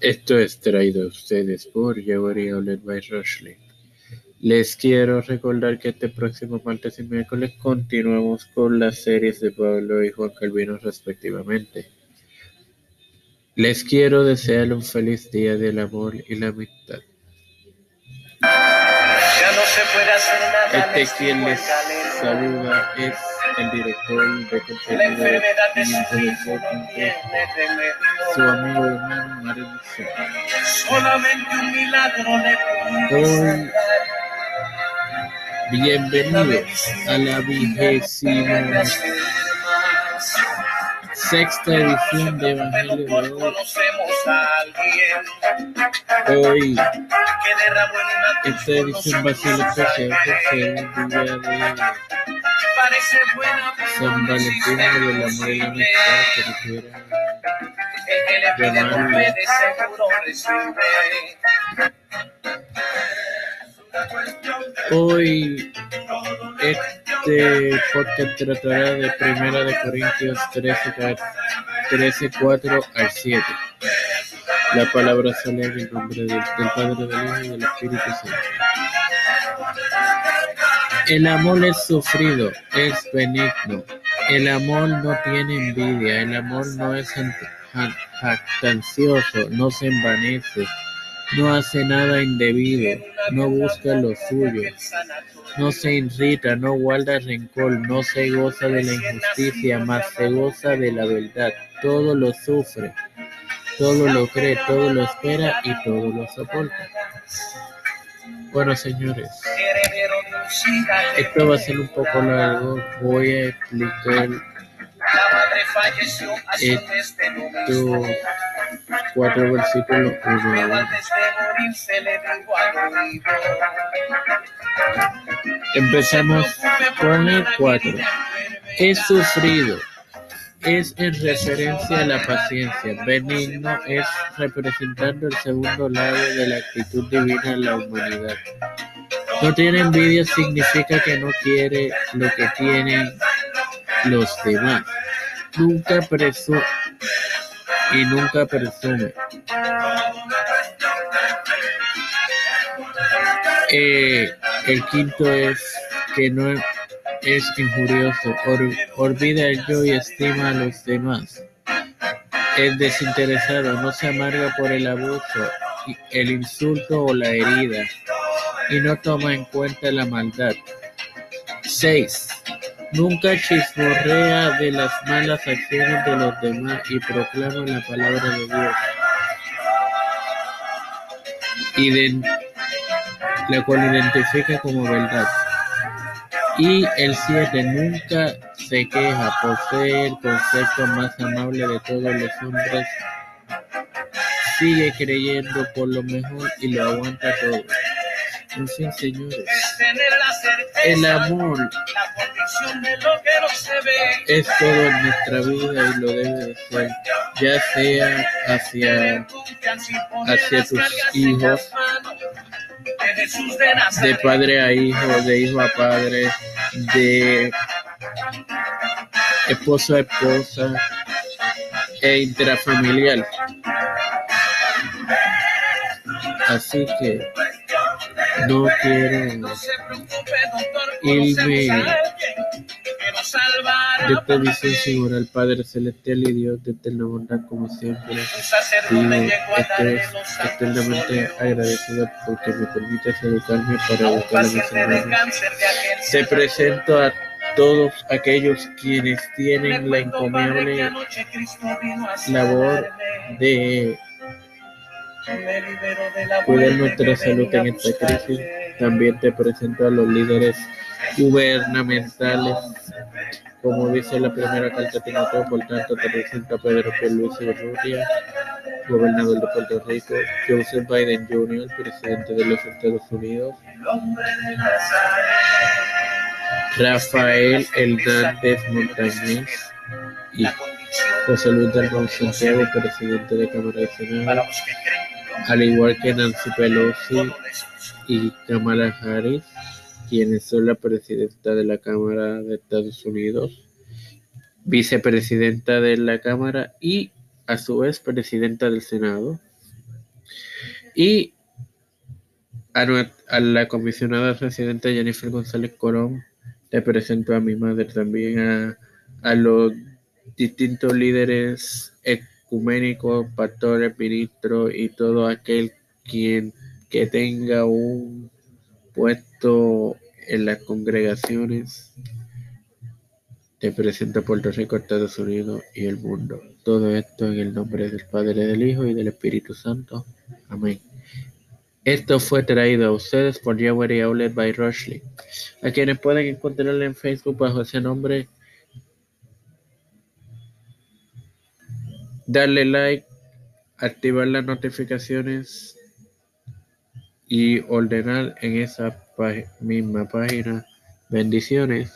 Esto es traído a ustedes por Jewelry Outlet by Rushley. Les quiero recordar que este próximo martes y miércoles continuamos con las series de Pablo y Juan Calvino respectivamente. Les quiero desear un feliz día del amor y la amistad. Ya no se puede hacer nada. Este quien les saluda es el director de contenido de su amigo hermano Mario. Solamente un milagro le Hoy, bienvenidos a la vigésima sexta edición de Evangelio de hoy. Hoy, esta edición va a ser especial por ser un día de San Valentín del amor y la amistad, que quiera El que le pide llamarlo. golpe de seguro recibe. Hoy este podcast tratará de Primera de Corintios 13, ca- 13, 4 al 7. La palabra sale en el nombre del, del Padre, del Hijo y del Espíritu Santo. El amor es sufrido, es benigno. El amor no tiene envidia, el amor no es jactancioso, no se envanece, no hace nada indebido, no busca lo suyo, no se irrita, no guarda rencor, no se goza de la injusticia, mas se goza de la verdad. Todo lo sufre, todo lo cree, todo lo espera y todo lo soporta. Bueno, señores, esto va a ser un poco largo. Voy a explicar estos cuatro versículos uno. Empezamos con el 4. Es sufrido. Es en referencia a la paciencia. Benigno es representando el segundo lado de la actitud divina en la humanidad. No tiene envidia significa que no quiere lo que tienen los demás. Nunca presume y nunca presume. Eh, el quinto es que no es injurioso, or- olvida el yo y estima a los demás. Es desinteresado, no se amarga por el abuso, el insulto o la herida, y no toma en cuenta la maldad. 6. Nunca chismorrea de las malas acciones de los demás y proclama la palabra de Dios. Iden- la cual identifica como verdad. Y el 7 nunca se queja, posee el concepto más amable de todos los hombres, sigue creyendo por lo mejor y lo aguanta todo. En fin, señores, el amor es todo en nuestra vida y lo debe de ser, ya sea hacia hacia tus hijos, de padre a hijo, de hijo a padre, de esposo a esposa e intrafamiliar. Así que no quiero irme de esta visión sin orar al Padre Celestial y Dios de eterna bondad como siempre. Digo, estoy eternamente agradecido porque me permites educarme para educar a mis hermanos. Te presento a todos aquellos quienes tienen la encomiable labor de cuidar nuestra salud en esta crisis. También te presento a los líderes gubernamentales, como dice la primera carta de Timoteo, por tanto te presento a Pedro Pierluisi Urrutia, gobernador de Puerto Rico, Joseph Biden Jr., presidente de los Estados Unidos, Rafael Hernández Montañez y José Luis del Santiago, presidente de Cámara de Senado, al igual que Nancy Pelosi y Kamala Harris, quienes son la presidenta de la Cámara de Estados Unidos, vicepresidenta de la Cámara y a su vez presidenta del Senado. Y a, la comisionada residente Jennifer González Corón le presento a mi madre también a, a los distintos líderes ecuménicos, pastores, ministros y todo aquel quien que tenga un puesto en las congregaciones. Te presento a Puerto Rico, Estados Unidos y el mundo. Todo esto en el nombre del Padre, del Hijo y del Espíritu Santo. Amén. Esto fue traído a ustedes por Jewelry Outlet by Rushley, a quienes pueden encontrarle en Facebook bajo ese nombre. Darle like, activar las notificaciones y ordenar en esa misma página. Bendiciones.